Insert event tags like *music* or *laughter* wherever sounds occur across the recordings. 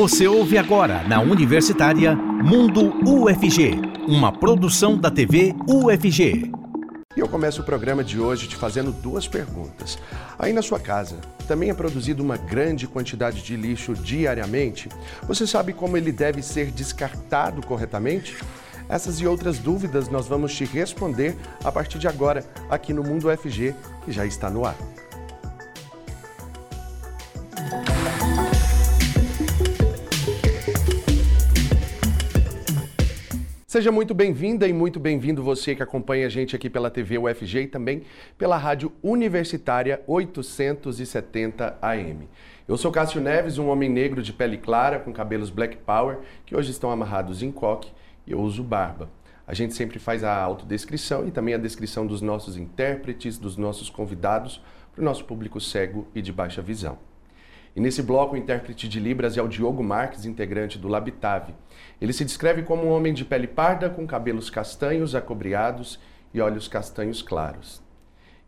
Você ouve agora na Universitária Mundo UFG, uma produção da TV UFG. E eu começo o programa de hoje te fazendo duas perguntas. Aí na sua casa, também é produzido uma grande quantidade de lixo diariamente? Você sabe como ele deve ser descartado corretamente? Essas e outras dúvidas nós vamos te responder a partir de agora, aqui no Mundo UFG, que já está no ar. Seja muito bem-vinda e muito bem-vindo você que acompanha a gente aqui pela TV UFG e também pela Rádio Universitária 870 AM. Eu sou Cássio Neves, um homem negro de pele clara, com cabelos black power, que hoje estão amarrados em coque e eu uso barba. A gente sempre faz a autodescrição e também a descrição dos nossos intérpretes, dos nossos convidados, para o nosso público cego e de baixa visão. E nesse bloco, o intérprete de Libras é o Diogo Marques, integrante do Labitave. Ele se descreve como um homem de pele parda, com cabelos castanhos, acobreados e olhos castanhos claros.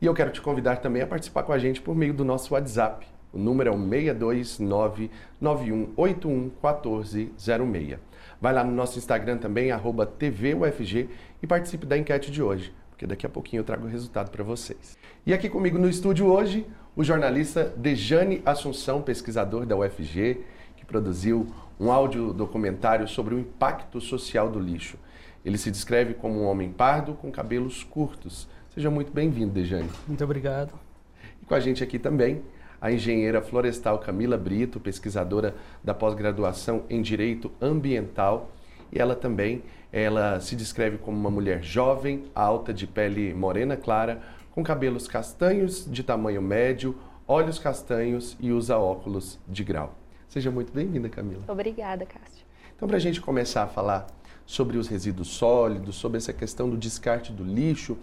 E eu quero te convidar também a participar com a gente por meio do nosso WhatsApp. O número é o 62991811406. Vai lá no nosso Instagram também, TVUFG, e participe da enquete de hoje, porque daqui a pouquinho eu trago o resultado para vocês. E aqui comigo no estúdio hoje, o jornalista Dejane Assunção, pesquisador da UFG, produziu um áudio documentário sobre o impacto social do lixo. Ele se descreve como um homem pardo com cabelos curtos. Seja muito bem-vindo, Dejane. Muito obrigado. E com a gente aqui também a engenheira florestal Camila Brito, pesquisadora da pós-graduação em Direito Ambiental. E ela também ela se descreve como uma mulher jovem, alta, de pele morena clara, com cabelos castanhos de tamanho médio, olhos castanhos e usa óculos de grau. Seja muito bem-vinda, Camila. Obrigada, Cássio. Então, para a gente começar a falar sobre os resíduos sólidos, sobre essa questão do descarte do lixo,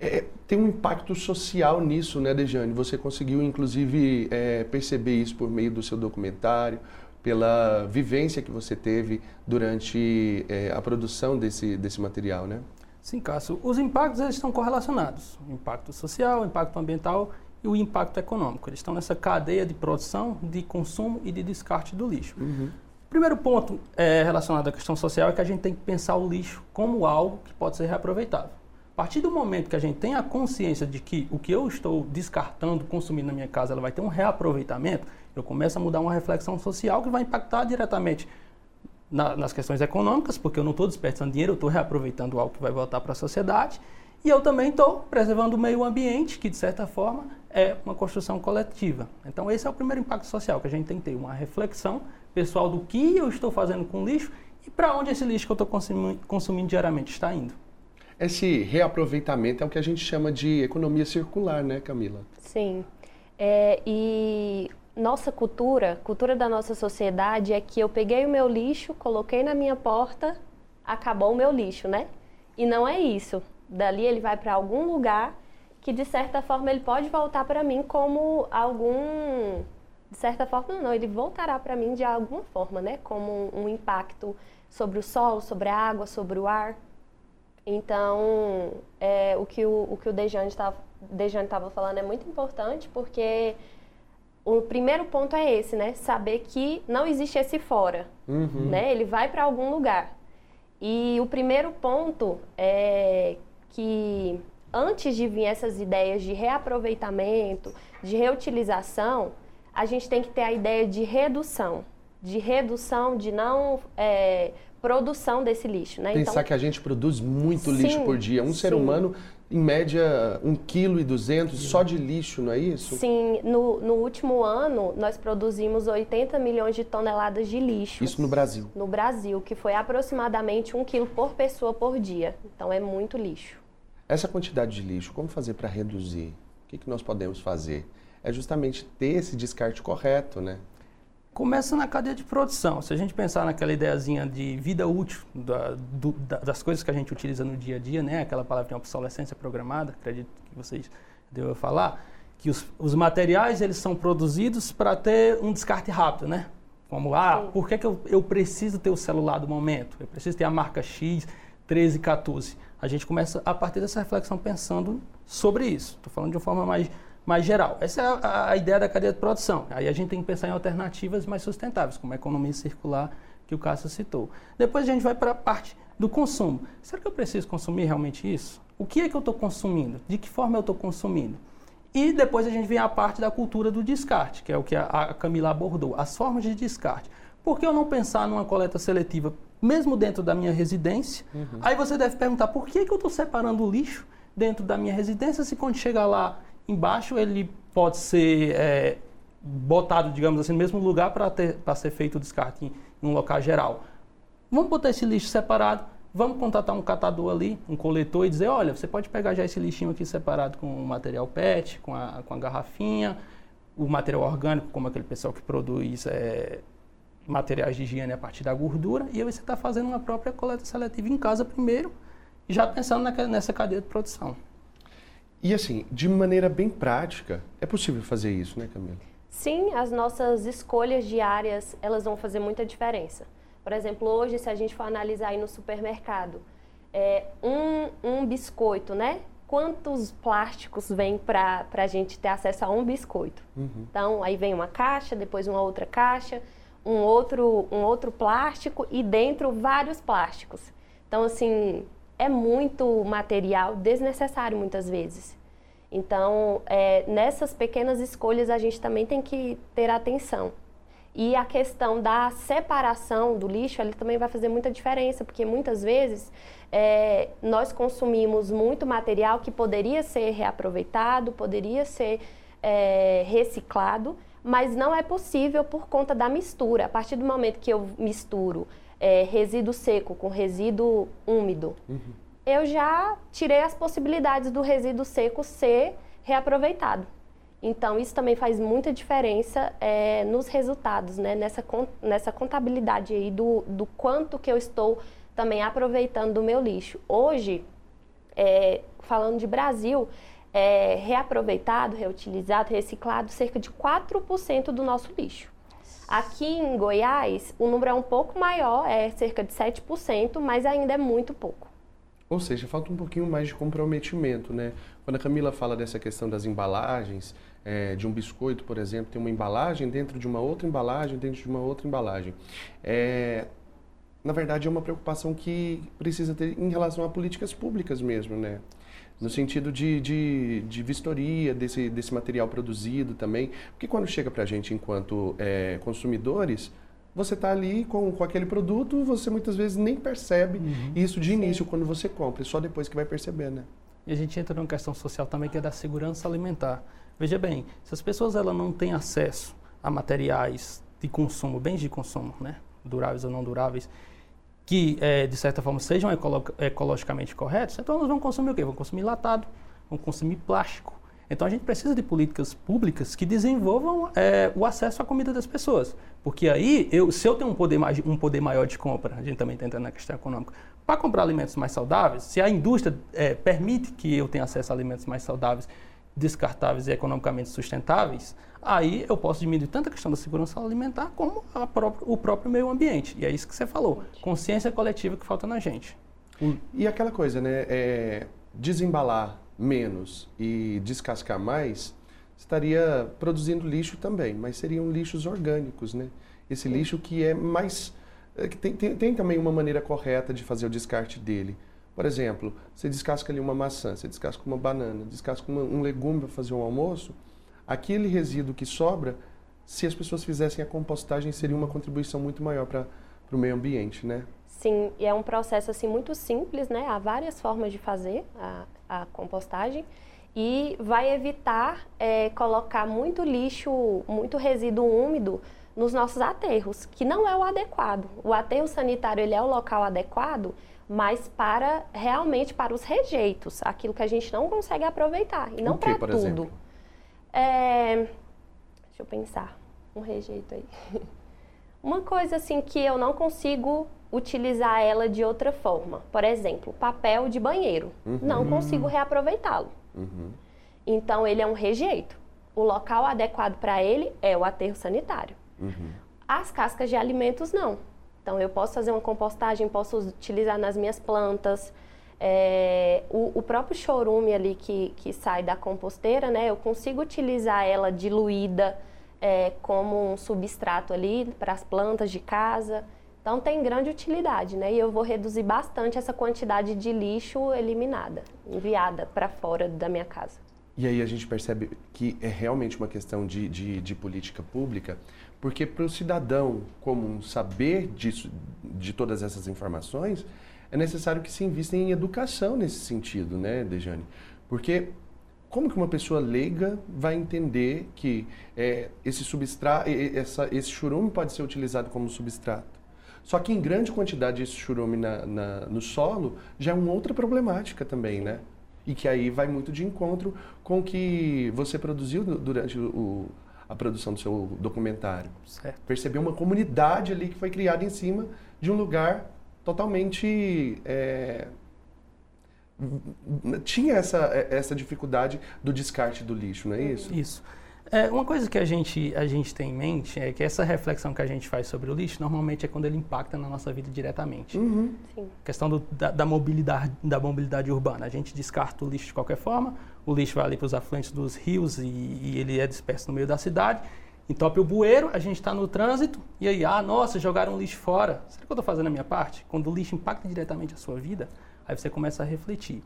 é, tem um impacto social nisso, né, Dejane? Você conseguiu, inclusive, é, perceber isso por meio do seu documentário, pela vivência que você teve durante é, a produção desse, desse material, né? Sim, Cássio. Os impactos eles estão correlacionados. Impacto social, impacto ambiental e o impacto econômico. Eles estão nessa cadeia de produção, de consumo e de descarte do lixo. Uhum. O primeiro ponto é, relacionado à questão social é que a gente tem que pensar o lixo como algo que pode ser reaproveitável. A partir do momento que a gente tem a consciência de que o que eu estou descartando, consumindo na minha casa, ela vai ter um reaproveitamento, eu começo a mudar uma reflexão social que vai impactar diretamente na, nas questões econômicas, porque eu não estou desperdiçando dinheiro, eu estou reaproveitando algo que vai voltar para a sociedade. E eu também estou preservando o meio ambiente, que de certa forma é uma construção coletiva. Então, esse é o primeiro impacto social, que a gente tem que ter uma reflexão pessoal do que eu estou fazendo com o lixo e para onde esse lixo que eu estou consumindo, consumindo diariamente está indo. Esse reaproveitamento é o que a gente chama de economia circular, né, Camila? Sim. É, e nossa cultura, cultura da nossa sociedade é que eu peguei o meu lixo, coloquei na minha porta, acabou o meu lixo, né? E não é isso. Dali ele vai para algum lugar que de certa forma ele pode voltar para mim como algum de certa forma não, ele voltará para mim de alguma forma, né? Como um, um impacto sobre o sol, sobre a água, sobre o ar. Então, é, o que o, o que o Dejane estava falando é muito importante porque o primeiro ponto é esse, né? Saber que não existe esse fora, uhum. né? Ele vai para algum lugar. E o primeiro ponto é que antes de vir essas ideias de reaproveitamento, de reutilização, a gente tem que ter a ideia de redução, de redução, de não é, produção desse lixo, né? Pensar então, que a gente produz muito sim, lixo por dia. Um sim. ser humano em média, 1,2 kg só de lixo, não é isso? Sim, no, no último ano nós produzimos 80 milhões de toneladas de lixo. Isso no Brasil? No Brasil, que foi aproximadamente 1 quilo por pessoa por dia. Então é muito lixo. Essa quantidade de lixo, como fazer para reduzir? O que, que nós podemos fazer? É justamente ter esse descarte correto, né? começa na cadeia de produção. Se a gente pensar naquela ideiazinha de vida útil da, do, da, das coisas que a gente utiliza no dia a dia, né? aquela palavra de obsolescência programada, acredito que vocês devem falar, que os, os materiais eles são produzidos para ter um descarte rápido, né? Como, ah, por que, que eu, eu preciso ter o celular do momento? Eu preciso ter a marca X, 13, 14. A gente começa a partir dessa reflexão pensando sobre isso. Estou falando de uma forma mais mais geral. Essa é a, a, ideia da cadeia de produção. Aí a gente tem que pensar em alternativas mais sustentáveis, como a economia circular que o Cássio citou. Depois a gente vai para a parte do consumo. Será que eu preciso consumir realmente isso? O que é que eu estou consumindo? De que forma eu estou consumindo? E depois a gente vem a parte da cultura do descarte, que é o que a Camila abordou, as formas de descarte. Por que eu não pensar numa coleta seletiva, mesmo dentro da minha residência? Uhum. Aí você deve perguntar, por que, que eu estou separando o lixo dentro da minha residência se quando chegar lá embaixo ele pode ser é, botado, digamos assim, no mesmo lugar para ser feito o descarte em, em um local geral? Vamos botar esse lixo separado, vamos contratar um catador ali, um coletor e dizer, olha, você pode pegar já esse lixinho aqui separado com o material PET, com a, com a garrafinha, o material orgânico, como aquele pessoal que produz é, materiais de higiene a partir da gordura, e aí você está fazendo uma própria coleta seletiva em casa primeiro, já pensando naquela, nessa cadeia de produção. E assim, de maneira bem prática, é possível fazer isso, né, Camila? Sim, as nossas escolhas diárias, elas vão fazer muita diferença. Por exemplo, hoje, se a gente for analisar aí no supermercado, é, um, um biscoito, né? Quantos plásticos vem para a gente ter acesso a um biscoito? Uhum. Então, aí vem uma caixa, depois uma outra caixa, um outro, um outro plástico e dentro vários plásticos. Então, assim, é muito material desnecessário muitas vezes. Então, é, nessas pequenas escolhas, a gente também tem que ter atenção. E a questão da separação do lixo, ele também vai fazer muita diferença, porque muitas vezes é, nós consumimos muito material que poderia ser reaproveitado, poderia ser é, reciclado, mas não é possível por conta da mistura. A partir do momento que eu misturo é, resíduo seco com resíduo úmido, uhum. eu já tirei as possibilidades do resíduo seco ser reaproveitado. Então, isso também faz muita diferença é, nos resultados, né? nessa, nessa contabilidade aí do, do quanto que eu estou também aproveitando do meu lixo. Hoje, é, falando de Brasil, é reaproveitado, reutilizado, reciclado cerca de 4% do nosso lixo. Aqui em Goiás, o número é um pouco maior, é cerca de 7%, mas ainda é muito pouco. Ou seja, falta um pouquinho mais de comprometimento, né? Quando a Camila fala dessa questão das embalagens, é, de um biscoito, por exemplo, tem uma embalagem dentro de uma outra embalagem, dentro de uma outra embalagem. É, na verdade, é uma preocupação que precisa ter em relação a políticas públicas mesmo, né? No sentido de, de, de vistoria desse, desse material produzido também. Porque quando chega para a gente enquanto é, consumidores, você está ali com, com aquele produto, você muitas vezes nem percebe uhum. isso de início Sim. quando você compra, só depois que vai perceber, né? E a gente entra numa questão social também que é da segurança alimentar. Veja bem, se as pessoas ela não têm acesso a materiais de consumo, bens de consumo, né, duráveis ou não duráveis, que é, de certa forma sejam ecolo ecologicamente corretos, então elas vão consumir o quê? Vão consumir latado, vão consumir plástico. Então a gente precisa de políticas públicas que desenvolvam é, o acesso à comida das pessoas. Porque aí, eu, se eu tenho um poder, um poder maior de compra, a gente também está entrando na questão econômica, para comprar alimentos mais saudáveis, se a indústria é, permite que eu tenha acesso a alimentos mais saudáveis descartáveis e economicamente sustentáveis, aí eu posso diminuir tanto a questão da segurança alimentar como própria, o próprio meio ambiente. E é isso que você falou, consciência coletiva que falta na gente. E aquela coisa, né? É, desembalar menos e descascar mais estaria produzindo lixo também, mas seriam lixos orgânicos, né? Esse lixo que é mais... É, que tem, tem, tem também uma maneira correta de fazer o descarte dele. Por exemplo, você descasca ali uma maçã, você descasca uma banana, descasca uma, um legume para fazer um almoço, aquele resíduo que sobra, se as pessoas fizessem a compostagem, seria uma contribuição muito maior para o meio ambiente, né? Sim, e é um processo assim muito simples, né? Há várias formas de fazer a, a compostagem e vai evitar é, colocar muito lixo, muito resíduo úmido nos nossos aterros, que não é o adequado. O aterro sanitário ele é o local adequado mas para realmente para os rejeitos, aquilo que a gente não consegue aproveitar e não para tudo. É, deixa eu pensar, um rejeito aí. *laughs* Uma coisa assim que eu não consigo utilizar ela de outra forma. Por exemplo, papel de banheiro. Uhum. Não consigo reaproveitá-lo. Uhum. Então ele é um rejeito. O local adequado para ele é o aterro sanitário. Uhum. As cascas de alimentos não. Então, eu posso fazer uma compostagem, posso utilizar nas minhas plantas. É, o, o, próprio chorume ali que, que sai da composteira, né, eu consigo utilizar ela diluída é, como um substrato ali para as plantas de casa. Então tem grande utilidade, né? E eu vou reduzir bastante essa quantidade de lixo eliminada, enviada para fora da minha casa. E aí a gente percebe que é realmente uma questão de, de, de política pública, porque para o cidadão comum saber disso, de todas essas informações, é necessário que se invista em educação nesse sentido, né, Dejane? Porque como que uma pessoa leiga vai entender que é, esse substrato, essa, esse churume pode ser utilizado como substrato? Só que em grande quantidade esse churume na, na, no solo já é uma outra problemática também, né? E que aí vai muito de encontro com o que você produziu durante o, a produção do seu documentário. Certo. Perceber uma comunidade ali que foi criada em cima de um lugar totalmente é, tinha essa, essa dificuldade do descarte do lixo, não é isso? Isso. É, uma coisa que a gente, a gente tem em mente é que essa reflexão que a gente faz sobre o lixo normalmente é quando ele impacta na nossa vida diretamente. Uhum. Questão do, da, da, mobilidade, da mobilidade urbana. A gente descarta o lixo de qualquer forma, o lixo vai ali para os afluentes dos rios e, e, ele é disperso no meio da cidade. Entope o bueiro, a gente está no trânsito e aí, ah, nossa, jogaram lixo fora. Será que eu estou fazendo a minha parte? Quando o lixo impacta diretamente a sua vida, aí você começa a refletir.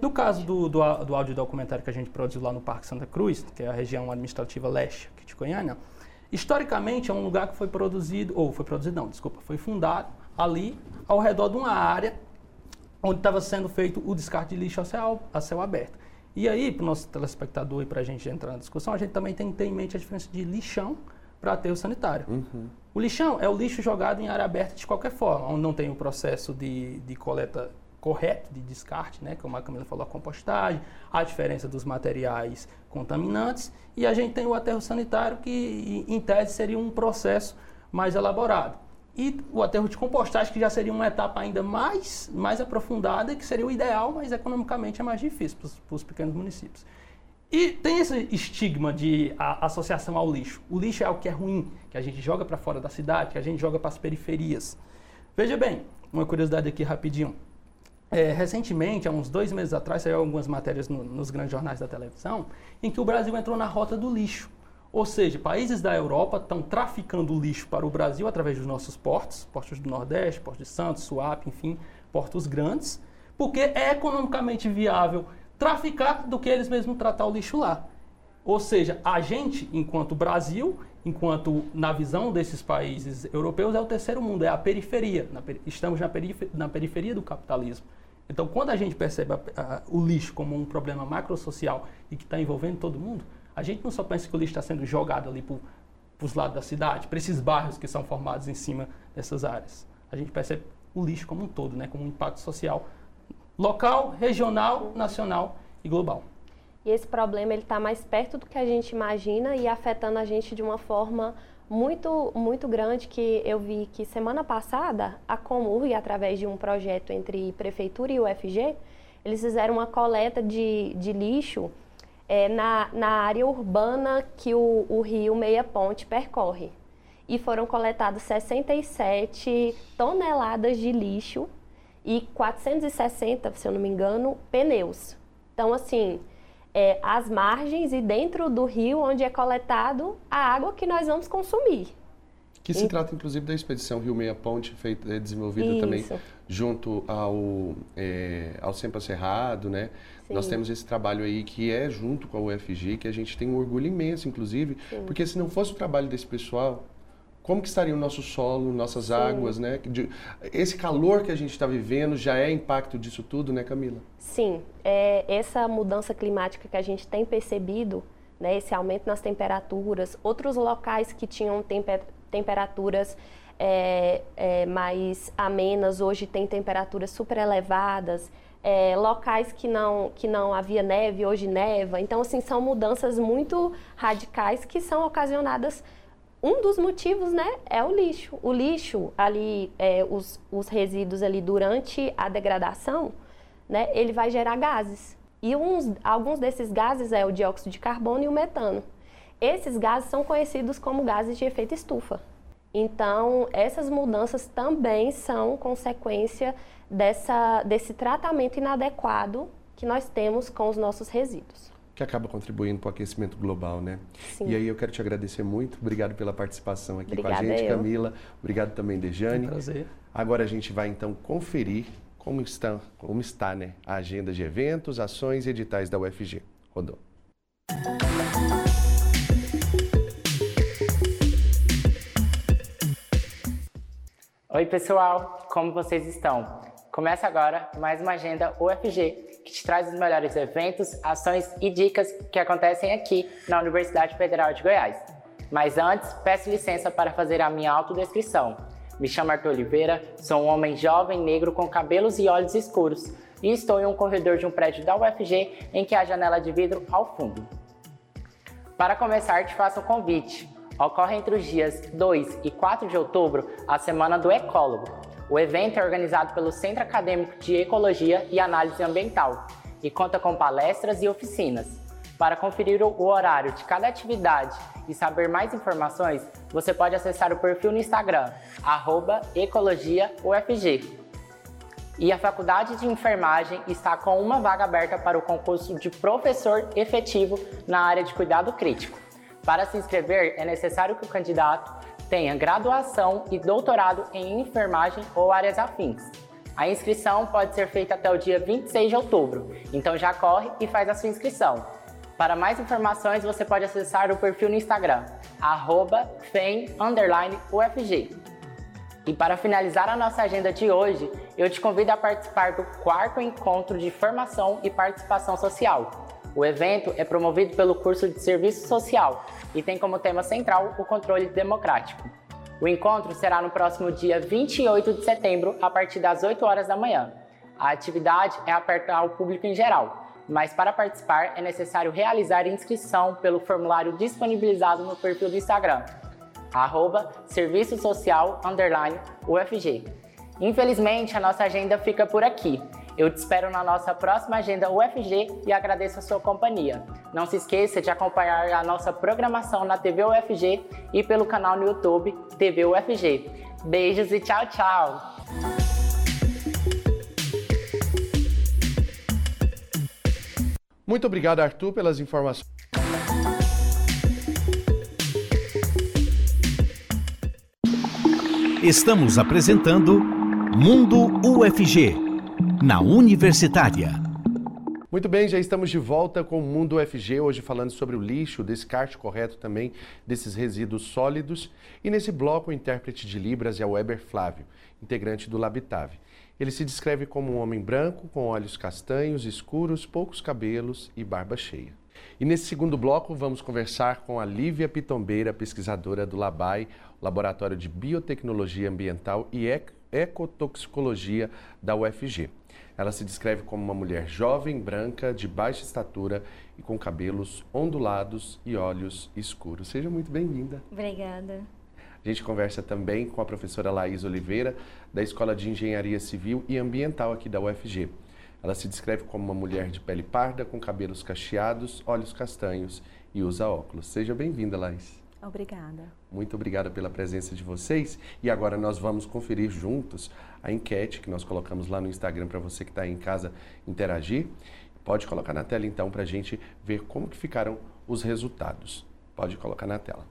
No caso do, do, do áudio documentário que a gente produziu lá no Parque Santa Cruz, que é a região administrativa leste aqui de Goiânia, historicamente é um lugar que foi produzido, ou foi produzido não, desculpa, foi fundado ali ao redor de uma área onde estava sendo feito o descarte de lixo a céu, a céu aberto. E aí, para o nosso telespectador e para a gente entrar na discussão, a gente também tem que ter em mente a diferença de lixão para aterro sanitário. Uhum. O lixão é o lixo jogado em área aberta de qualquer forma, onde não tem o processo de, de coleta correto de descarte, né, como a Camila falou, a compostagem, a diferença dos materiais contaminantes, e a gente tem o aterro sanitário que, em tese, seria um processo mais elaborado. E o aterro de compostagem, que já seria uma etapa ainda mais, mais aprofundada, que seria o ideal, mas economicamente é mais difícil para os pequenos municípios. E tem esse estigma de a, associação ao lixo. O lixo é algo que é ruim, que a gente joga para fora da cidade, que a gente joga para as periferias. Veja bem, uma curiosidade aqui rapidinho. É, recentemente, há uns dois meses atrás, saiu algumas matérias no, nos grandes jornais da televisão, em que o Brasil entrou na rota do lixo. Ou seja, países da Europa estão traficando lixo para o Brasil através dos nossos portos, portos do Nordeste, Porto de Santos, Suape, enfim, portos grandes, porque é economicamente viável traficar do que eles mesmos tratar o lixo lá. Ou seja, a gente, enquanto Brasil, enquanto na visão desses países europeus, é o terceiro mundo, é a periferia. Na, estamos na, periferia, na periferia do capitalismo. Então, quando a gente percebe a, a, o lixo como um problema macrosocial e que está envolvendo todo mundo, a gente não só pensa que o lixo está sendo jogado ali para os lados da cidade, para esses bairros que são formados em cima dessas áreas. A gente percebe o lixo como um todo, né, como um impacto social local, regional, nacional e global. E esse problema ele está mais perto do que a gente imagina e afetando a gente de uma forma muito, muito grande que eu vi que semana passada a Comurg, através de um projeto entre Prefeitura e UFG, eles fizeram uma coleta de, de lixo é, na, na área urbana que o, o rio Meia Ponte percorre. E foram coletadas 67 toneladas de lixo e 460, se eu não me engano, pneus. Então, assim, é, as margens e dentro do rio onde é coletado a água que nós vamos consumir. Que se e... trata, inclusive, da expedição Rio Meia Ponte, feita, é, desenvolvida Isso. também junto ao, é, ao Sempa Cerrado, né? Sim. Nós temos esse trabalho aí que é junto com a UFG, que a gente tem um orgulho imenso, inclusive, Sim. porque se não fosse o trabalho desse pessoal, como que estaria o nosso solo, nossas Sim. águas, né? Esse calor que a gente está vivendo já é impacto disso tudo, né, Camila? Sim, é, essa mudança climática que a gente tem percebido, né, esse aumento nas temperaturas, outros locais que tinham temper, temperaturas é, é, mais amenas, hoje têm temperaturas super elevadas, é, locais que não, que não havia neve, hoje neva. Então, assim, são mudanças muito radicais que são ocasionadas um dos motivos, né, é o lixo. O lixo ali, é, os, os resíduos ali durante a degradação, né, ele vai gerar gases. E uns, alguns desses gases é o dióxido de carbono e o metano. Esses gases são conhecidos como gases de efeito estufa. Então, essas mudanças também são consequência dessa, desse tratamento inadequado que nós temos com os nossos resíduos. Que acaba contribuindo para o aquecimento global, né? Sim. E aí eu quero te agradecer muito. Obrigado pela participação aqui Obrigada com a gente, eu. Camila. Obrigado também, Dejane. Um prazer. Agora a gente vai então conferir como está, como está né, a agenda de eventos, ações e editais da UFG. Rodou. Oi, pessoal, como vocês estão? Começa agora mais uma agenda UFG, que te traz os melhores eventos, ações e dicas que acontecem aqui na Universidade Federal de Goiás. Mas antes, peço licença para fazer a minha autodescrição. Me chamo Arthur Oliveira, sou um homem jovem negro com cabelos e olhos escuros e estou em um corredor de um prédio da UFG em que há janela de vidro ao fundo. Para começar, te faço um convite. Ocorre entre os dias 2 e 4 de outubro a Semana do Ecólogo. O evento é organizado pelo Centro Acadêmico de Ecologia e Análise Ambiental e conta com palestras e oficinas. Para conferir o horário de cada atividade e saber mais informações, você pode acessar o perfil no Instagram, ecologiaufg. E a Faculdade de Enfermagem está com uma vaga aberta para o concurso de professor efetivo na área de cuidado crítico. Para se inscrever, é necessário que o candidato tenha graduação e doutorado em enfermagem ou áreas afins. A inscrição pode ser feita até o dia 26 de outubro, então já corre e faz a sua inscrição. Para mais informações, você pode acessar o perfil no Instagram, FEM_UFG. E para finalizar a nossa agenda de hoje, eu te convido a participar do quarto encontro de formação e participação social. O evento é promovido pelo curso de Serviço Social e tem como tema central o controle democrático. O encontro será no próximo dia 28 de setembro, a partir das 8 horas da manhã. A atividade é aberta ao público em geral, mas para participar é necessário realizar inscrição pelo formulário disponibilizado no perfil do Instagram, arroba Serviço Social UFG. Infelizmente, a nossa agenda fica por aqui. Eu te espero na nossa próxima agenda UFG e agradeço a sua companhia. Não se esqueça de acompanhar a nossa programação na TV UFG e pelo canal no YouTube TV UFG. Beijos e tchau, tchau! Muito obrigado, Arthur, pelas informações. Estamos apresentando Mundo UFG, na Universitária. Muito bem, já estamos de volta com o Mundo UFG, hoje falando sobre o lixo, o descarte correto também desses resíduos sólidos. E nesse bloco, o intérprete de Libras é o Weber Flávio, integrante do Labitave. Ele se descreve como um homem branco, com olhos castanhos, escuros, poucos cabelos e barba cheia. E nesse segundo bloco, vamos conversar com a Lívia Pitombeira, pesquisadora do LABAI, Laboratório de Biotecnologia Ambiental e Ecotoxicologia da UFG. Ela se descreve como uma mulher jovem, branca, de baixa estatura e com cabelos ondulados e olhos escuros. Seja muito bem-vinda. Obrigada. A gente conversa também com a professora Laís Oliveira, da Escola de Engenharia Civil e Ambiental aqui da UFG. Ela se descreve como uma mulher de pele parda, com cabelos cacheados, olhos castanhos e usa óculos. Seja bem-vinda, Laís. Obrigada. Muito obrigada pela presença de vocês. E agora nós vamos conferir juntos a enquete que nós colocamos lá no Instagram para você que está em casa interagir. Pode colocar na tela então para a gente ver como que ficaram os resultados. Pode colocar na tela.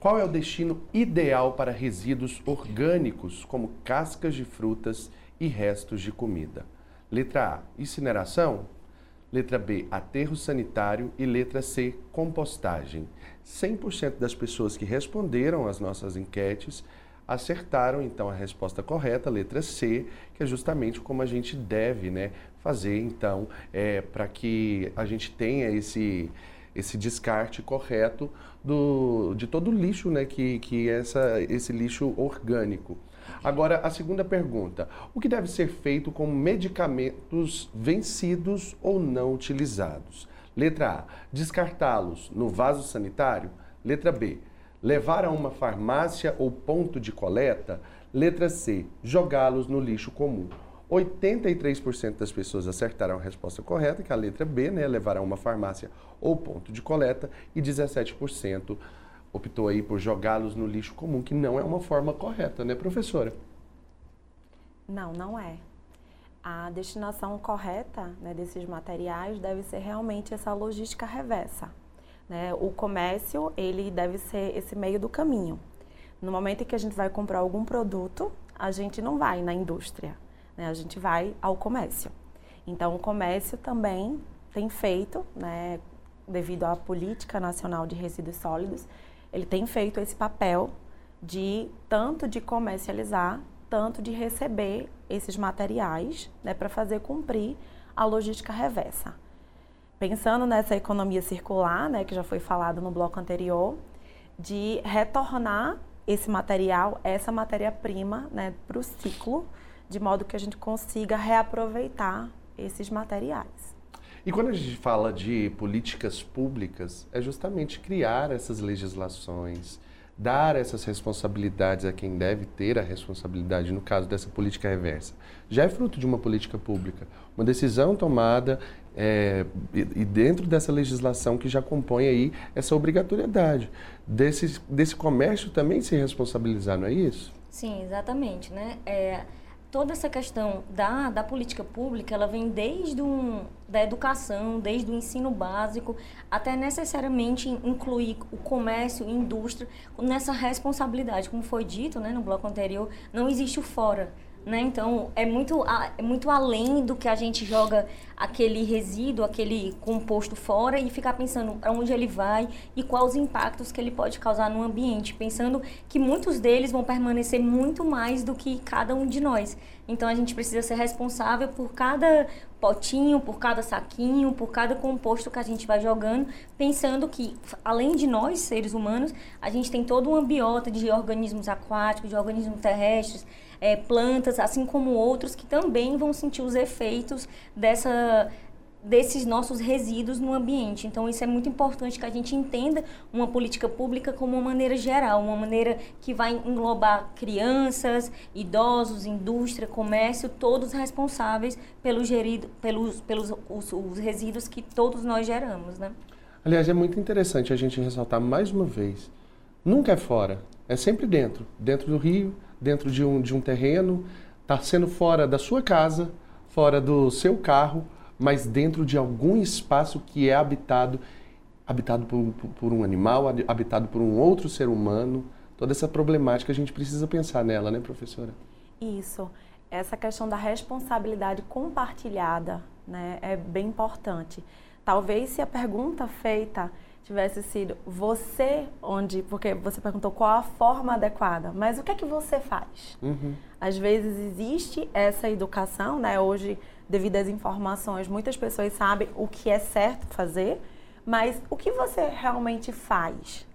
Qual é o destino ideal para resíduos orgânicos, como cascas de frutas e restos de comida? Letra A, incineração. Letra B, aterro sanitário. E letra C, compostagem. 100% das pessoas que responderam às nossas enquetes acertaram então a resposta correta, letra C, que é justamente como a gente deve né, fazer então é, para que a gente tenha esse, esse descarte correto do, de todo o lixo, né, que, que essa, esse lixo orgânico. Agora, a segunda pergunta: o que deve ser feito com medicamentos vencidos ou não utilizados? Letra A: descartá-los no vaso sanitário. Letra B: levar a uma farmácia ou ponto de coleta. Letra C: jogá-los no lixo comum. 83% das pessoas acertaram a resposta correta, que é a letra B, né? Levar a uma farmácia ou ponto de coleta, e 17% optou aí por jogá-los no lixo comum, que não é uma forma correta, né, professora? Não, não é. A destinação correta né, desses materiais deve ser realmente essa logística reversa. Né? O comércio, ele deve ser esse meio do caminho. No momento em que a gente vai comprar algum produto, a gente não vai na indústria, né? a gente vai ao comércio. Então, o comércio também tem feito, né, devido à política nacional de resíduos sólidos, ele tem feito esse papel de tanto de comercializar, tanto de receber esses materiais né, para fazer cumprir a logística reversa. Pensando nessa economia circular, né, que já foi falado no bloco anterior, de retornar esse material, essa matéria-prima, né, para o ciclo, de modo que a gente consiga reaproveitar esses materiais. E quando a gente fala de políticas públicas, é justamente criar essas legislações, dar essas responsabilidades a quem deve ter a responsabilidade, no caso dessa política reversa. Já é fruto de uma política pública, uma decisão tomada é, e, dentro dessa legislação que já compõe aí essa obrigatoriedade desse, desse comércio também se responsabilizar, não é isso? Sim, exatamente, né? É, toda essa questão da, da política pública, ela vem desde um, da educação, desde o ensino básico, até necessariamente incluir o comércio indústria nessa responsabilidade. Como foi dito né, no bloco anterior, não existe o fora. Né? Então, é muito, é muito além do que a gente joga aquele resíduo, aquele composto fora e ficar pensando para onde ele vai e quais os impactos que ele pode causar no ambiente, pensando que muitos deles vão permanecer muito mais do que cada um de nós. Então a gente precisa ser responsável por cada potinho, por cada saquinho, por cada composto que a gente vai jogando, pensando que além de nós, seres humanos, a gente tem todo um ambiota de organismos aquáticos, de organismos terrestres, é, plantas, assim como outros que também vão sentir os efeitos dessa desses nossos resíduos no ambiente. Então, isso é muito importante que a gente entenda uma política pública como uma maneira geral, uma maneira que vai englobar crianças, idosos, indústria, comércio, todos responsáveis pelo gerido, pelos, pelos os, os resíduos que todos nós geramos, né? Aliás, é muito interessante a gente ressaltar mais uma vez, nunca é fora, é sempre dentro, dentro do rio, dentro de um, de um terreno, está sendo fora da sua casa, fora do seu carro, mas dentro de algum espaço que é habitado, habitado por, por um animal, habitado por um outro ser humano. Toda essa problemática a gente precisa pensar nela, né, professora? Isso. Essa questão da responsabilidade compartilhada né, é bem importante. Talvez se a pergunta feita tivesse sido você onde, porque você perguntou qual a forma adequada, mas o que é que você faz? Uhum. Às vezes existe essa educação, né? Hoje, devido às informações, muitas pessoas sabem o que é certo fazer, mas o que você realmente faz?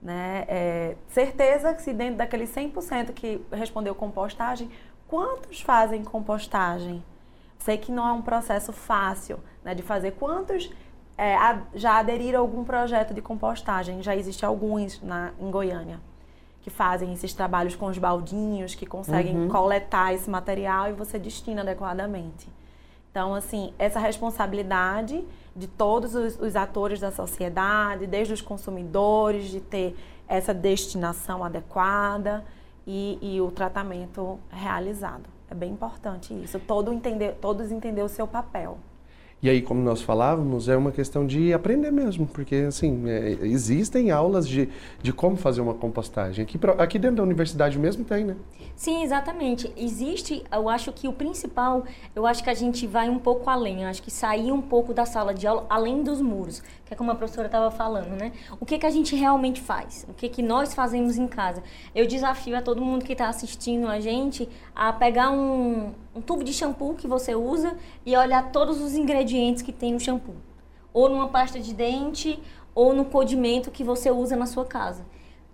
Né? É, certeza que se dentro daqueles 100% que respondeu compostagem, quantos fazem compostagem? Sei que não é um processo fácil né, de fazer. Quantos é, a, já aderiram a algum projeto de compostagem. Já existe alguns na, em Goiânia que fazem esses trabalhos com os baldinhos, que conseguem uhum. coletar esse material e você destina adequadamente. Então, assim, essa responsabilidade de todos os, os atores da sociedade, desde os consumidores, de ter essa destinação adequada e, e o tratamento realizado. É bem importante isso. Todo entender, todos entender o seu papel. E aí, como nós falávamos, é uma questão de aprender mesmo, porque assim, é, existem aulas de, de como fazer uma compostagem. Aqui, aqui dentro da universidade mesmo tem, né? Sim, exatamente. Existe, eu acho que o principal, eu acho que a gente vai um pouco além, eu acho que sair um pouco da sala de aula, além dos muros, que é como a professora estava falando, né? O que, que a gente realmente faz? O que, que nós fazemos em casa? Eu desafio a todo mundo que está assistindo a gente a pegar um, um tubo de shampoo que você usa e olhar todos os ingredientes que tem no shampoo. Ou numa pasta de dente, ou no condimento que você usa na sua casa.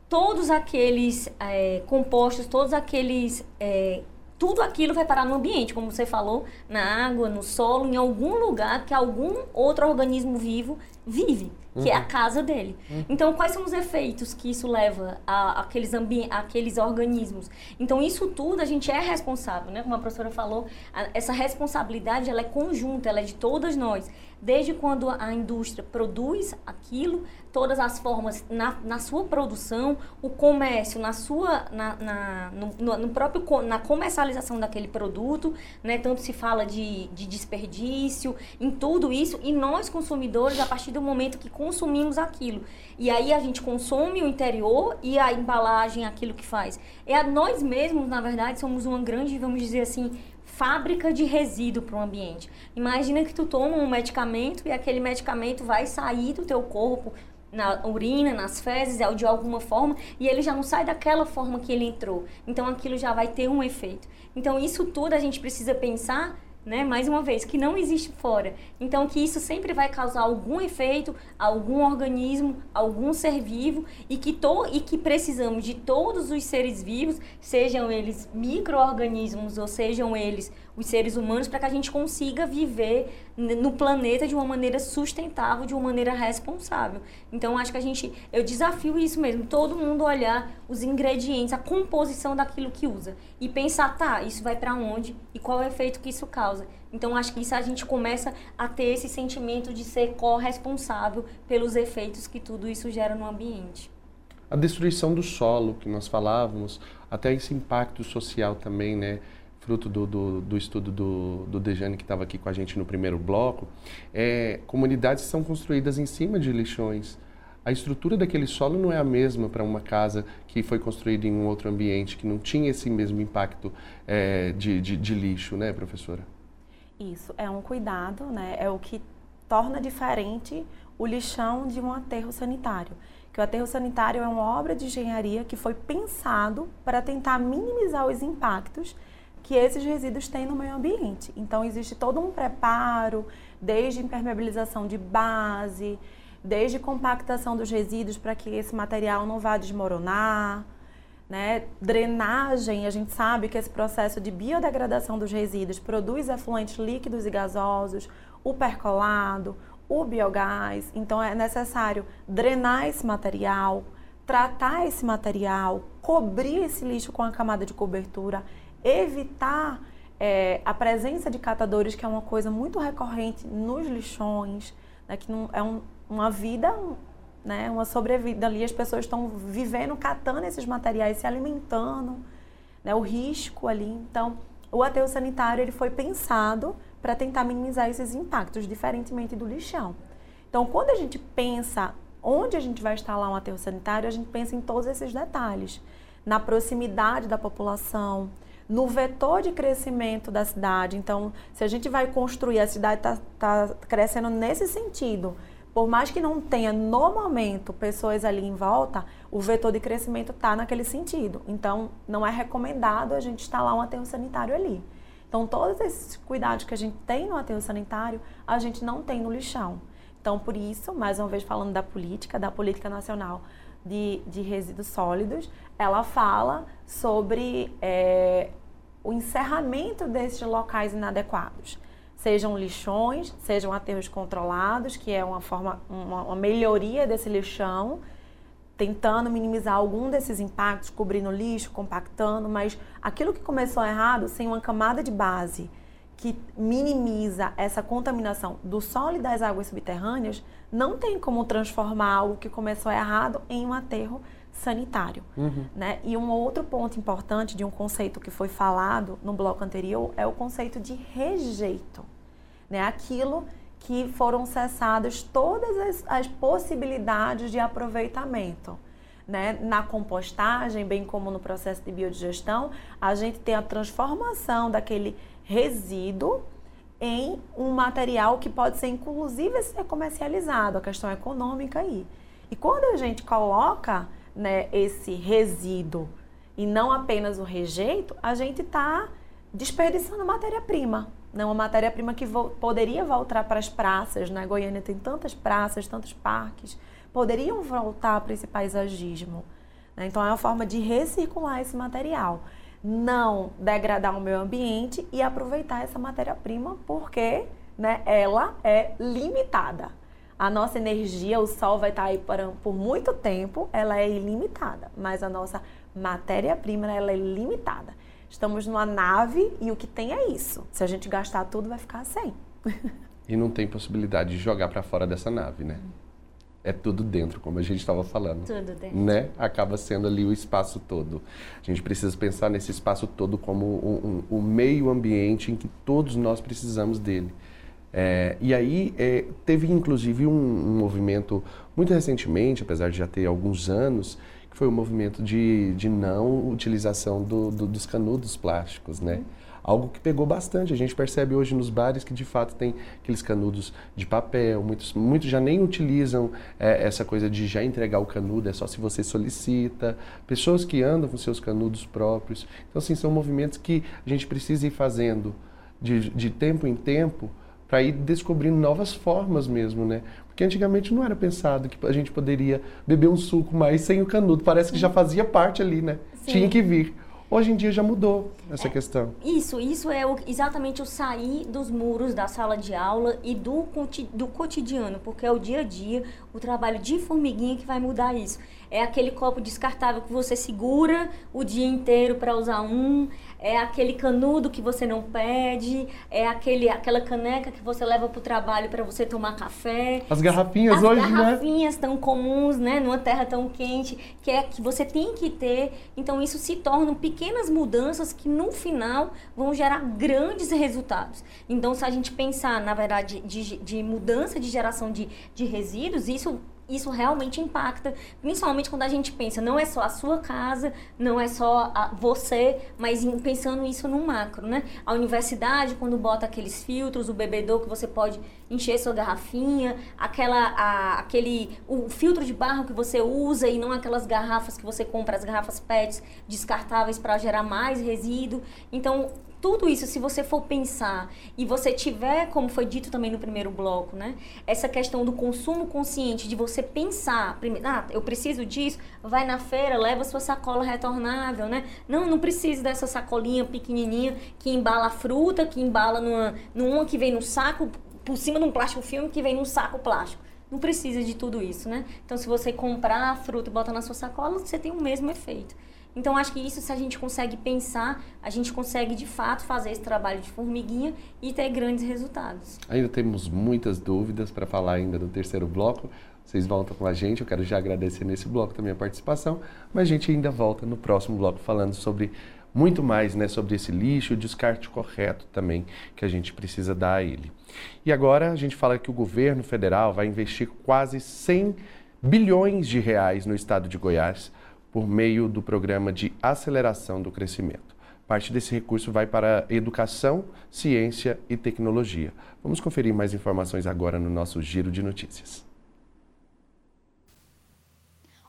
Todos aqueles é, compostos, todos aqueles. É, tudo aquilo vai parar no ambiente, como você falou, na água, no solo, em algum lugar que algum outro organismo vivo vive que uhum. é a uhum. casa dele. Uhum. Então, quais são os efeitos que isso leva a, aqueles, aqueles organismos? Então, isso tudo a gente é responsável, né? Como a professora falou, a, essa responsabilidade ela é conjunta, ela é de todas nós. Desde quando a indústria produz aquilo, todas as formas na, na sua produção, o comércio, na sua, na, na no, no, próprio, na comercialização daquele produto, né? Tanto se fala de, de desperdício, em tudo isso, e nós consumidores, a partir do momento que consumimos aquilo. E aí a gente consome o interior e a embalagem, aquilo que faz. É nós mesmos, na verdade, somos uma grande, vamos dizer assim, fábrica de resíduo para o ambiente. Imagina que tu toma um medicamento e aquele medicamento vai sair do teu corpo na urina, nas fezes, de alguma forma, e ele já não sai daquela forma que ele entrou. Então aquilo já vai ter um efeito. Então isso tudo a gente precisa pensar né? Mais uma vez, que não existe fora. Então, que isso sempre vai causar algum efeito, algum organismo, algum ser vivo e que, to e que precisamos de todos os seres vivos, sejam eles micro-organismos ou sejam eles os seres humanos, para que a gente consiga viver no planeta de uma maneira sustentável, de uma maneira responsável. Então, acho que a gente, eu desafio isso mesmo, todo mundo olhar os ingredientes, a composição daquilo que usa e pensar, tá, isso vai para onde e qual é o efeito que isso causa. Então, acho que isso a gente começa a ter esse sentimento de ser corresponsável pelos efeitos que tudo isso gera no ambiente. A destruição do solo que nós falávamos, até esse impacto social também, né? Fruto do, do, do estudo do, do Dejane, que estava aqui com a gente no primeiro bloco, é, comunidades são construídas em cima de lixões. A estrutura daquele solo não é a mesma para uma casa que foi construída em um outro ambiente, que não tinha esse mesmo impacto é, de, de, de lixo, né, professora? Isso, é um cuidado, né? É o que torna diferente o lixão de um aterro sanitário. Que o aterro sanitário é uma obra de engenharia que foi pensado para tentar minimizar os impactos que esses resíduos têm no meio ambiente. Então, existe todo um preparo, desde impermeabilização de base, desde compactação dos resíduos para que esse material não vá desmoronar, né? Drenagem, a gente sabe que esse processo de biodegradação dos resíduos produz efluentes líquidos e gasosos, o percolado, o biogás. Então é necessário drenar esse material, tratar esse material, cobrir esse lixo com a camada de cobertura evitar é, a presença de catadores, que é uma coisa muito recorrente nos lixões, né, que não, é um, uma vida, né, uma sobrevida ali, as pessoas estão vivendo, catando esses materiais, se alimentando, né, o risco ali. Então, o aterro sanitário ele foi pensado para tentar minimizar esses impactos, diferentemente do lixão. Então, quando a gente pensa onde a gente vai instalar um aterro sanitário, a gente pensa em todos esses detalhes. Na proximidade da população, no vetor de crescimento da cidade. Então, se a gente vai construir, a cidade está tá crescendo nesse sentido. Por mais que não tenha no momento pessoas ali em volta, o vetor de crescimento está naquele sentido. Então, não é recomendado a gente instalar um aterro sanitário ali. Então, todos esses cuidados que a gente tem no aterro sanitário, a gente não tem no lixão. Então, por isso, mais uma vez falando da política, da política nacional de, de resíduos sólidos, ela fala sobre é, o encerramento desses locais inadequados. Sejam lixões, sejam aterros controlados, que é uma forma, uma, uma melhoria desse lixão, tentando minimizar algum desses impactos, cobrindo lixo, compactando, mas aquilo que começou errado, sem uma camada de base que minimiza essa contaminação do solo e das águas subterrâneas, não tem como transformar algo que começou errado em um aterro sanitário. Uhum. Né? E um outro ponto importante de um conceito que foi falado no bloco anterior é o conceito de rejeito. Né? Aquilo que foram cessadas todas as, as possibilidades de aproveitamento. Né? Na compostagem, bem como no processo de biodigestão, a gente tem a transformação daquele resíduo em um material que pode ser inclusive ser comercializado, a questão econômica aí. E quando a gente coloca né, esse resíduo e não apenas o rejeito, a gente está desperdiçando matéria-prima. Né? Uma matéria-prima que vo poderia voltar para as praças. Né? Goiânia tem tantas praças, tantos parques, poderiam voltar para esse paisagismo. Né? Então é uma forma de recircular esse material. Não degradar o meio ambiente e aproveitar essa matéria-prima, porque né, ela é limitada. A nossa energia, o sol vai estar aí por, por muito tempo, ela é ilimitada, mas a nossa matéria-prima ela é limitada. Estamos numa nave e o que tem é isso. Se a gente gastar tudo, vai ficar sem. *laughs* e não tem possibilidade de jogar para fora dessa nave, né? é tudo dentro, como a gente estava falando. Tudo dentro. Né? Acaba sendo ali o espaço todo. A gente precisa pensar nesse espaço todo como o um, um, um meio ambiente em que todos nós precisamos dele. É, e aí é, teve inclusive um, um, movimento muito recentemente, apesar de já ter alguns anos, que foi o um movimento de, de não utilização do, do, dos canudos plásticos, né? algo que pegou bastante. A gente percebe hoje nos bares que de fato tem aqueles canudos de papel, muitos, muitos já nem utilizam é, essa coisa de já entregar o canudo, é só se você solicita. Pessoas que andam com seus canudos próprios. Então, assim, são movimentos que a gente precisa ir fazendo de, de tempo em tempo para ir descobrindo novas formas mesmo, né? Porque antigamente não era pensado que a gente poderia beber um suco mais sem o canudo. Parece que já fazia parte ali, né? Sim. Tinha que vir. Hoje em dia já mudou essa é, questão. Isso, isso é o, exatamente o sair dos muros da sala de aula e do, do cotidiano, porque é o dia a dia, o trabalho de formiguinha que vai mudar isso. É aquele copo descartável que você segura o dia inteiro para usar um, é aquele canudo que você não pede, é aquele, aquela caneca que você leva para o trabalho para você tomar café. As garrafinhas As hoje, né? garrafinhas tão comuns, né, numa terra tão quente, que é que você tem que ter. Então isso se tornam pequenas mudanças que no final vão gerar grandes resultados. Então se a gente pensar, na verdade, de, de mudança de geração de, de resíduos, isso isso realmente impacta, principalmente quando a gente pensa, não é só a sua casa, não é só você, mas pensando isso no macro, né? A universidade, quando bota aqueles filtros, o bebedor que você pode encher sua garrafinha, aquela, a, aquele, o filtro de barro que você usa e não aquelas garrafas que você compra, as garrafas PETs descartáveis para gerar mais resíduo. Então, tudo isso, se você for pensar e você tiver, como foi dito também no primeiro bloco, né? Essa questão do consumo consciente, de você pensar, primeiro, ah, eu preciso disso, vai na feira, leva sua sacola retornável, né? Não, não precisa dessa sacolinha pequenininha que embala a fruta, que embala numa, numa que vem no saco, por cima de um plástico filme que vem num saco plástico. Não precisa de tudo isso, né? Então, se você comprar a fruta e botar na sua sacola, você tem o mesmo efeito. Então, acho que isso, se a gente consegue pensar, a gente consegue de fato fazer esse trabalho de formiguinha e ter grandes resultados. Ainda temos muitas dúvidas para falar ainda no terceiro bloco. Vocês voltam com a gente, eu quero já agradecer nesse bloco também a participação, mas a gente ainda volta no próximo bloco falando sobre muito mais, né, sobre esse lixo, o descarte correto também que a gente precisa dar a ele. E agora a gente fala que o governo federal vai investir quase 100 bilhões de reais no estado de Goiás por meio do programa de aceleração do crescimento. Parte desse recurso vai para educação, ciência e tecnologia. Vamos conferir mais informações agora no nosso giro de notícias.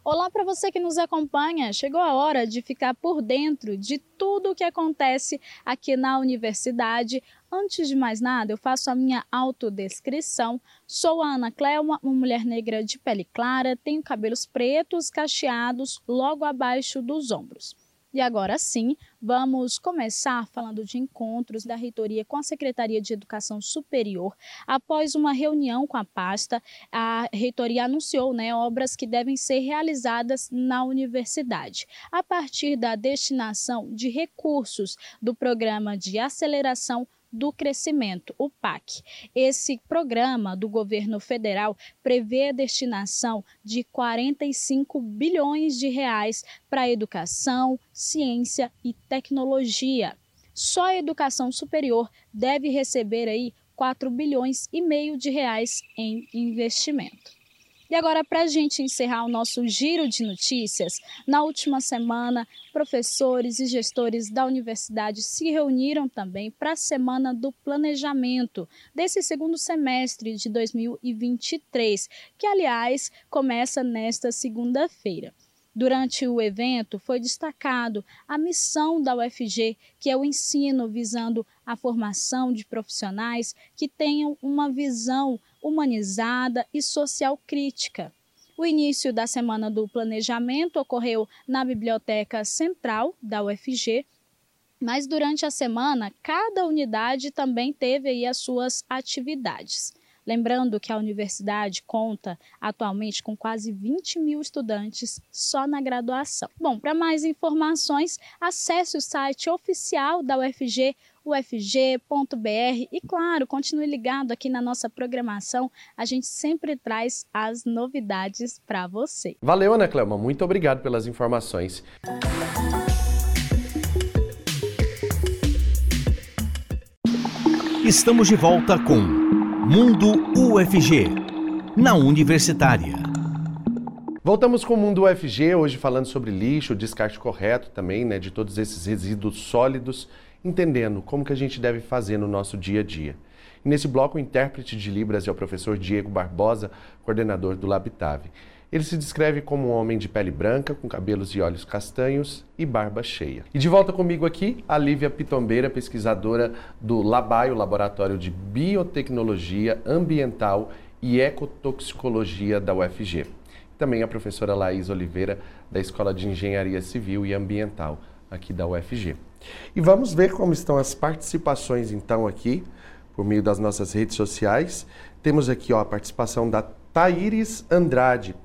Olá para você que nos acompanha. Chegou a hora de ficar por dentro de tudo o que acontece aqui na universidade. Antes de mais nada, eu faço a minha autodescrição. Sou a Ana Clelma, uma mulher negra de pele clara, tenho cabelos pretos cacheados logo abaixo dos ombros. E agora sim, vamos começar falando de encontros da reitoria com a Secretaria de Educação Superior. Após uma reunião com a pasta, a reitoria anunciou né, obras que devem ser realizadas na universidade, a partir da destinação de recursos do Programa de Aceleração do Crescimento, o PAC. Esse programa do governo federal prevê a destinação de 45 bilhões de reais para educação, ciência e tecnologia. Só a educação superior deve receber aí 4 bilhões e meio de reais em investimento. E agora, para a gente encerrar o nosso giro de notícias, na última semana, professores e gestores da universidade se reuniram também para a Semana do Planejamento desse segundo semestre de 2023, que, aliás, começa nesta segunda-feira. Durante o evento, foi destacado a missão da UFG, que é o ensino visando a formação de profissionais que tenham uma visão humanizada e social crítica. O início da Semana do Planejamento ocorreu na Biblioteca Central da UFG, mas durante a semana, cada unidade também teve as suas atividades. Lembrando que a universidade conta atualmente com quase 20 mil estudantes só na graduação. Bom, para mais informações, acesse o site oficial da UFG, ufg.br e, claro, continue ligado aqui na nossa programação. A gente sempre traz as novidades para você. Valeu, Ana Clema. Muito obrigado pelas informações. Estamos de volta com Mundo UFG, na Universitária. Voltamos com o Mundo UFG, hoje falando sobre lixo, descarte correto também, né, de todos esses resíduos sólidos, entendendo como que a gente deve fazer no nosso dia a dia. Nesse bloco, o intérprete de Libras é o professor Diego Barbosa, coordenador do Labitave. Ele se descreve como um homem de pele branca, com cabelos e olhos castanhos e barba cheia. E de volta comigo aqui, a Lívia Pitombeira, pesquisadora do LABAI, o Laboratório de Biotecnologia Ambiental e Ecotoxicologia da UFG. Também a professora Laís Oliveira, da Escola de Engenharia Civil e Ambiental, aqui da UFG. E vamos ver como estão as participações, então, aqui, por meio das nossas redes sociais. Temos aqui ó, a participação da Taíris Andrade.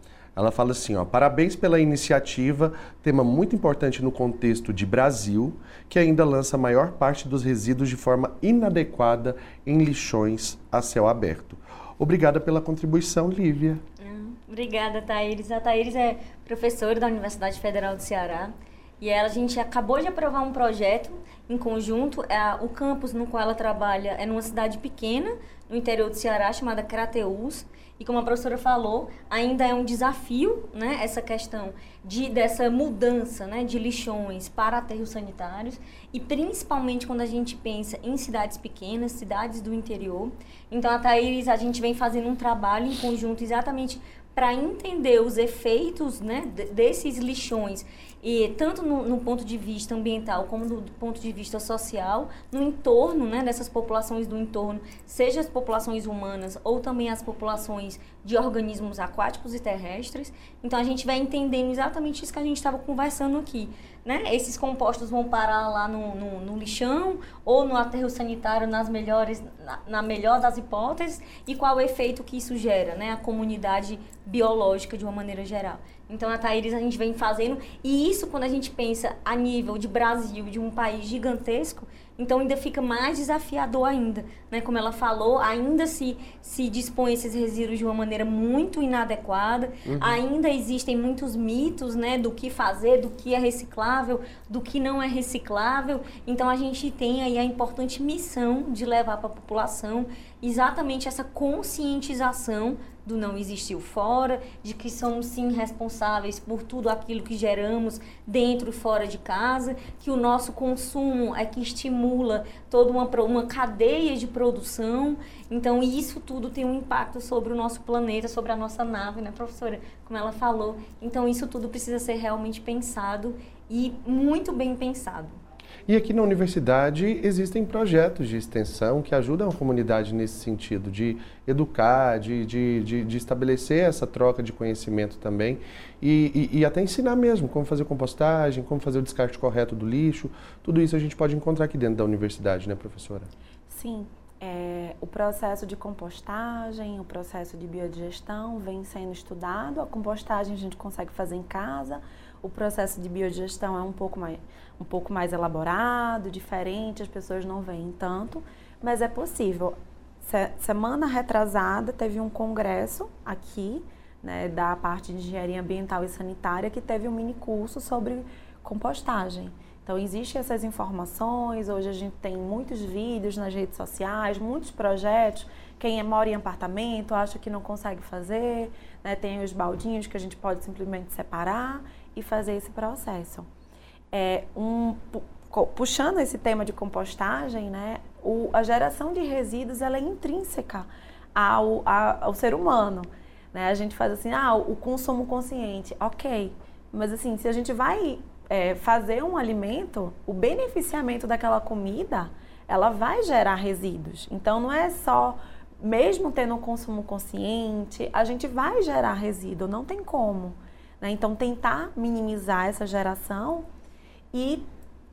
Ela fala assim, ó, parabéns pela iniciativa, tema muito importante no contexto de Brasil, que ainda lança a maior parte dos resíduos de forma inadequada em lixões a céu aberto. Obrigada pela contribuição, Lívia. Hum, obrigada, Thaíris. A Thaíris é professora da Universidade Federal do Ceará e ela, a gente acabou de aprovar um projeto em conjunto. É, o campus no qual ela trabalha é numa cidade pequena, no interior do Ceará, chamada Crateús. E como a professora falou, ainda é um desafio, né, essa questão de dessa mudança, né, de lixões para aterros sanitários e principalmente quando a gente pensa em cidades pequenas, cidades do interior. Então a Thaís, a gente vem fazendo um trabalho em conjunto exatamente para entender os efeitos, né, desses lixões e tanto no, no, ponto de vista ambiental como do, do, ponto de vista social, no entorno né, dessas populações do entorno, seja as populações humanas ou também as populações de organismos aquáticos e terrestres. Então a gente vai entendendo exatamente isso que a gente estava conversando aqui. Né? Esses compostos vão parar lá no, no, no lixão ou no aterro sanitário nas melhores, na, na, melhor das hipóteses e qual o efeito que isso gera, né? A comunidade biológica de uma maneira geral. Então a Thaíris a gente vem fazendo, e isso quando a gente pensa a nível de Brasil, de um país gigantesco, então ainda fica mais desafiador ainda, né? Como ela falou, ainda se se dispõe esses resíduos de uma maneira muito inadequada, uhum. ainda existem muitos mitos, né, do que fazer, do que é reciclável, do que não é reciclável. Então a gente tem aí a importante missão de levar para a população exatamente essa conscientização do não existiu fora, de que somos sim responsáveis por tudo aquilo que geramos dentro e fora de casa, que o nosso consumo é que estimula toda uma, uma cadeia de produção. Então, isso tudo tem um impacto sobre o nosso planeta, sobre a nossa nave, né, professora? Como ela falou. Então, isso tudo precisa ser realmente pensado e muito bem pensado. E aqui na universidade existem projetos de extensão que ajudam a comunidade nesse sentido, de educar, de, de, de, de estabelecer essa troca de conhecimento também e, e, e, até ensinar mesmo como fazer compostagem, como fazer o descarte correto do lixo. Tudo isso a gente pode encontrar aqui dentro da universidade, né, professora? Sim. É, o processo de compostagem, o processo de biodigestão vem sendo estudado. A compostagem a gente consegue fazer em casa. O processo de biodigestão é um pouco mais um pouco mais elaborado, diferente, as pessoas não veem tanto, mas é possível. Se, semana retrasada teve um congresso aqui, né, da parte de engenharia ambiental e sanitária, que teve um mini curso sobre compostagem. Então, existem essas informações, hoje a gente tem muitos vídeos nas redes sociais, muitos projetos. Quem mora em apartamento acha que não consegue fazer, né? tem os baldinhos que a gente pode simplesmente separar e fazer esse processo é, um, puxando esse tema de compostagem, né, o, a geração de resíduos ela é intrínseca ao, ao, ao ser humano. Né? A gente faz assim, ah, o consumo consciente, ok. Mas assim, se a gente vai é, fazer um alimento, o beneficiamento daquela comida, ela vai gerar resíduos. Então não é só, mesmo tendo um consumo consciente, a gente vai gerar resíduo, não tem como. Né? Então tentar minimizar essa geração e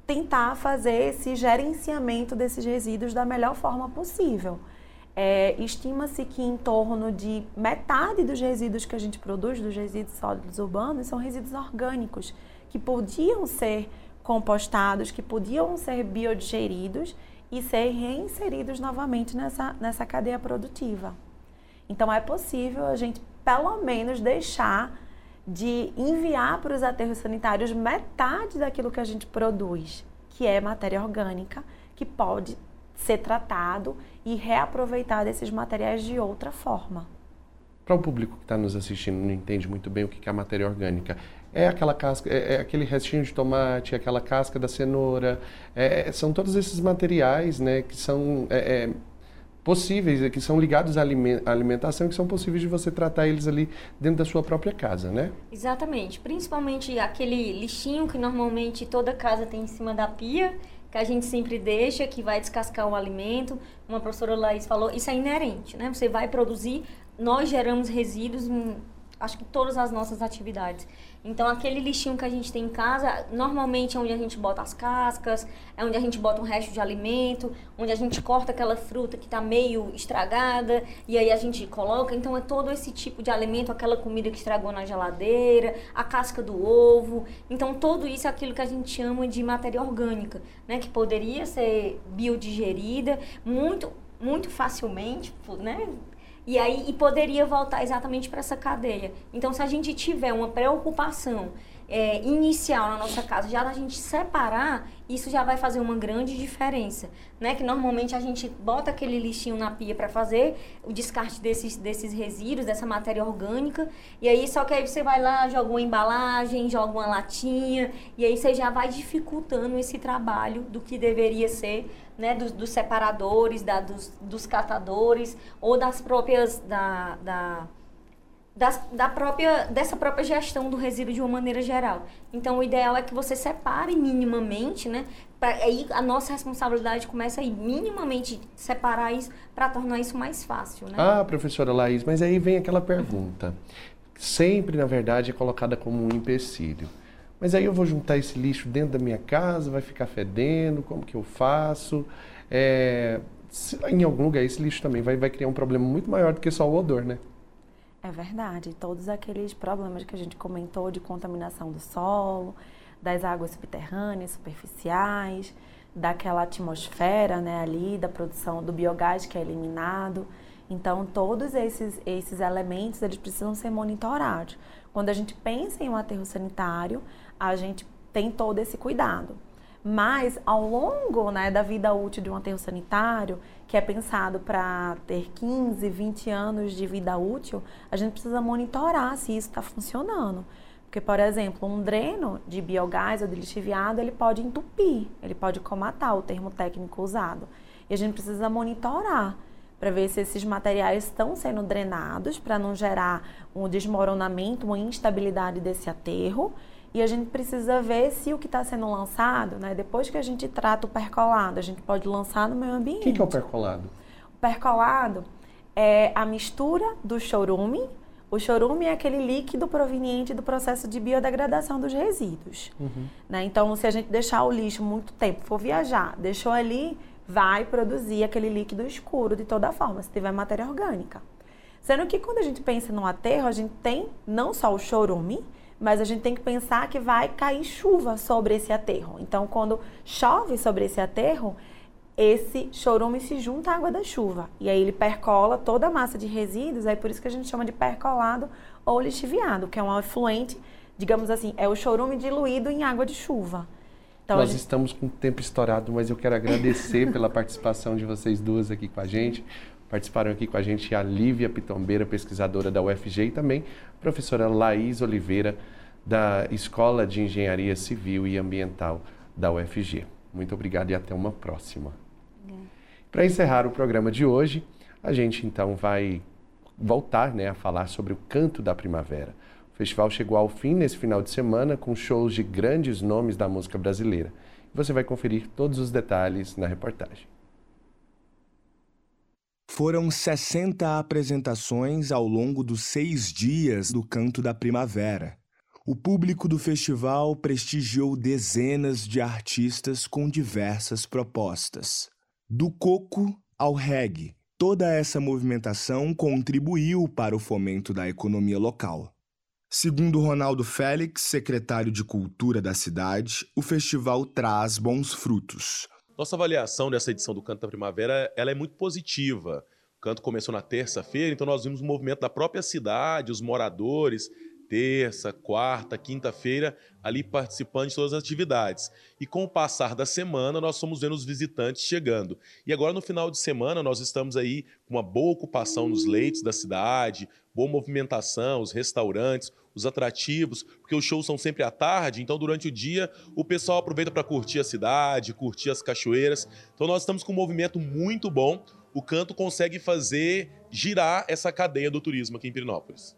tentar fazer esse gerenciamento desses resíduos da melhor forma possível. é, estima-se que em torno de metade dos resíduos que a gente produz, dos resíduos sólidos urbanos, são resíduos orgânicos, que podiam ser compostados, que podiam ser biodigeridos e ser reinseridos novamente nessa, nessa cadeia produtiva. Então é possível a gente, pelo menos, deixar de enviar para os aterros sanitários metade daquilo que a gente produz, que é matéria orgânica, que pode ser tratado e reaproveitar esses materiais de outra forma. Para o público que está nos assistindo não entende muito bem o que é a matéria orgânica, é aquela casca, é, é aquele restinho de tomate, é aquela casca da cenoura, é, é, são todos esses materiais, né, que são possíveis, que são ligados à alimentação, que são possíveis de você tratar eles ali dentro da sua própria casa, né? Exatamente, principalmente aquele lixinho que normalmente toda casa tem em cima da pia que a gente sempre deixa, que vai descascar o alimento. Uma professora Laís falou, isso é inerente, né? Você vai produzir, nós geramos resíduos em, acho que todas as nossas atividades. Então, aquele lixinho que a gente tem em casa, normalmente é onde a gente bota as cascas, é onde a gente bota um resto de alimento, onde a gente corta aquela fruta que está meio estragada e aí a gente coloca. Então, é todo esse tipo de alimento, aquela comida que estragou na geladeira, a casca do ovo. Então, tudo isso é aquilo que a gente chama de matéria orgânica, né? Que poderia ser biodigerida muito, muito facilmente, né? E aí e poderia voltar exatamente para essa cadeia. Então, se a gente tiver uma preocupação é, inicial na nossa casa, já da gente separar, isso já vai fazer uma grande diferença, né? Que normalmente a gente bota aquele lixinho na pia para fazer o descarte desses, desses resíduos, dessa matéria orgânica, e aí só que aí você vai lá, joga uma embalagem, joga uma latinha, e aí você já vai dificultando esse trabalho do que deveria ser né, dos, dos separadores, da, dos, dos, catadores ou das próprias da, da, das, da própria dessa própria gestão do resíduo de uma maneira geral. Então o ideal é que você separe minimamente, né? Pra, aí a nossa responsabilidade começa aí minimamente separar isso para tornar isso mais fácil, né? Ah, professora Laís, mas aí vem aquela pergunta. Sempre, na verdade, é colocada como um empecilho. Mas aí eu vou juntar esse lixo dentro da minha casa, vai ficar fedendo, como que eu faço? É, em algum lugar esse lixo também vai, vai criar um problema muito maior do que só o odor, né? É verdade. Todos aqueles problemas que a gente comentou de contaminação do solo, das águas subterrâneas, superficiais, daquela atmosfera né, ali, da produção do biogás que é eliminado. Então, todos esses, esses elementos, eles precisam ser monitorados. Quando a gente pensa em um aterro sanitário, a gente tem todo esse cuidado. Mas ao longo né, da vida útil de um aterro sanitário, que é pensado para ter 15, 20 anos de vida útil, a gente precisa monitorar se isso está funcionando. Porque, por exemplo, um dreno de biogás ou de lixiviado, ele pode entupir, ele pode comatar, o termo técnico usado. E a gente precisa monitorar para ver se esses materiais estão sendo drenados, para não gerar um desmoronamento, uma instabilidade desse aterro e a gente precisa ver se o que está sendo lançado, né, depois que a gente trata o percolado, a gente pode lançar no meio ambiente. O que, é o percolado? O percolado é a mistura do chorume. O chorume é aquele líquido proveniente do processo de biodegradação dos resíduos. Uhum. Né? Então, se a gente deixar o lixo muito tempo, for viajar, deixou ali, vai produzir aquele líquido escuro de toda forma, se tiver matéria orgânica. Sendo que quando a gente pensa no aterro, a gente tem não só o chorume, mas a gente tem que pensar que vai cair chuva sobre esse aterro. Então, quando chove sobre esse aterro, esse chorume se junta à água da chuva. E aí ele percola toda a massa de resíduos, aí por isso que a gente chama de percolado ou lixiviado, que é um afluente, digamos assim, é o chorume diluído em água de chuva. Então, Nós gente... estamos com o tempo estourado, mas eu quero agradecer *laughs* pela participação de vocês duas aqui com a gente. Participaram aqui com a gente a Lívia Pitombeira, pesquisadora da UFG, e também a professora Laís Oliveira, da Escola de Engenharia Civil e Ambiental da UFG. Muito obrigado e até uma próxima. Para encerrar o programa de hoje, a gente então vai voltar né, a falar sobre o Canto da Primavera. O festival chegou ao fim nesse final de semana com shows de grandes nomes da música brasileira. Você vai conferir todos os detalhes na reportagem. Foram 60 apresentações ao longo dos seis dias do Canto da Primavera. O público do festival prestigiou dezenas de artistas com diversas propostas. Do coco ao reggae, Toda essa movimentação contribuiu para o fomento da economia local. Segundo Ronaldo Félix, secretário de Cultura da cidade, o festival traz bons frutos. Nossa avaliação dessa edição do Canto da Primavera ela é muito positiva. O canto começou na terça-feira, então nós vimos o movimento da própria cidade, os moradores, terça, quarta, quinta-feira, ali participando de todas as atividades. E com o passar da semana, nós fomos vendo os visitantes chegando. E agora, no final de semana, nós estamos aí com uma boa ocupação nos leitos da cidade, boa movimentação, os restaurantes, os atrativos, porque os shows são sempre à tarde, então durante o dia o pessoal aproveita para curtir a cidade, curtir as cachoeiras. Então nós estamos com um movimento muito bom. O canto consegue fazer girar essa cadeia do turismo aqui em Pirinópolis.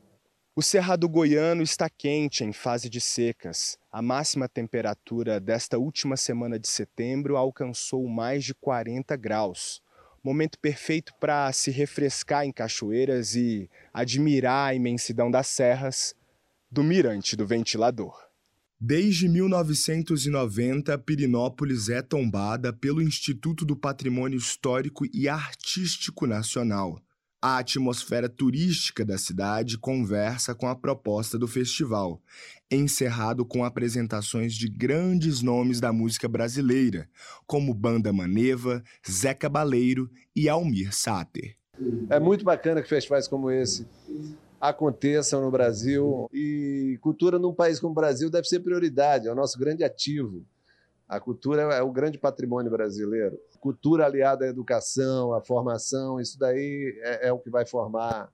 O Cerrado Goiano está quente em fase de secas. A máxima temperatura desta última semana de setembro alcançou mais de 40 graus. Momento perfeito para se refrescar em cachoeiras e admirar a imensidão das serras do mirante do ventilador. Desde 1990, Pirinópolis é tombada pelo Instituto do Patrimônio Histórico e Artístico Nacional. A atmosfera turística da cidade conversa com a proposta do festival, encerrado com apresentações de grandes nomes da música brasileira, como Banda Maneva, Zé Cabaleiro e Almir Sater. É muito bacana que festivais como esse aconteçam no Brasil e cultura num país como o Brasil deve ser prioridade, é o nosso grande ativo. A cultura é o grande patrimônio brasileiro. Cultura aliada à educação, à formação, isso daí é, é o que vai formar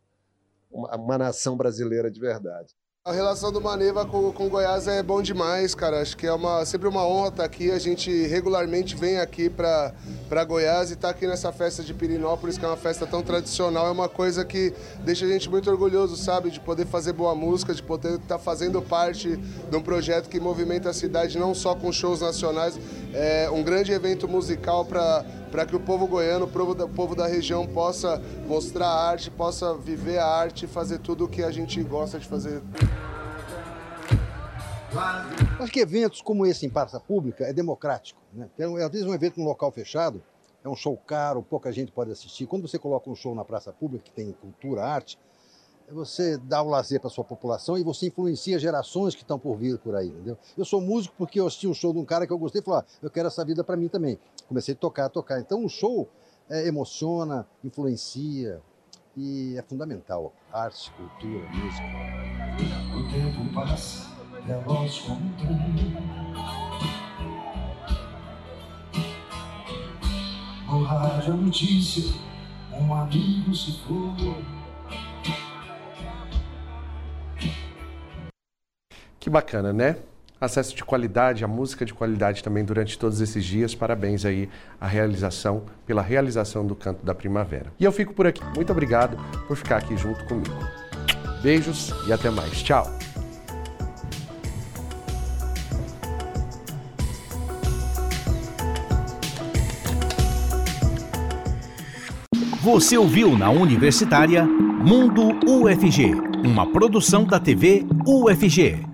uma, uma nação brasileira de verdade. A relação do Maneva com, com Goiás é bom demais, cara. Acho que é uma, sempre uma honra estar aqui. A gente regularmente vem aqui para Goiás e estar tá aqui nessa festa de Pirinópolis, que é uma festa tão tradicional. É uma coisa que deixa a gente muito orgulhoso, sabe? De poder fazer boa música, de poder estar tá fazendo parte de um projeto que movimenta a cidade não só com shows nacionais, é um grande evento musical para para que o povo goiano, o povo, da, região possa mostrar a arte, possa viver a arte e fazer tudo o que a gente gosta de fazer. Acho que eventos como esse em praça pública é democrático. Né? Às vezes um evento num local fechado é um show caro, pouca gente pode assistir. Quando você coloca um show na praça pública que tem cultura, arte, você dá o lazer para sua população e você influencia gerações que estão por vir por aí, entendeu? Eu sou músico porque eu assisti um show de um cara que eu gostei e falei, ah, eu quero essa vida para mim também. Comecei a tocar, a tocar. Então o show é, emociona, influencia e é fundamental. Arte, cultura, música. O tempo passa, veloz rádio a notícia, um amigo se foi. Que bacana, né? Acesso de qualidade, a música de qualidade também durante todos esses dias. Parabéns aí à realização, pela realização do Canto da Primavera. E eu fico por aqui. Muito obrigado por ficar aqui junto comigo. Beijos e até mais. Tchau. Você ouviu na Universitária Mundo UFG, uma produção da TV UFG.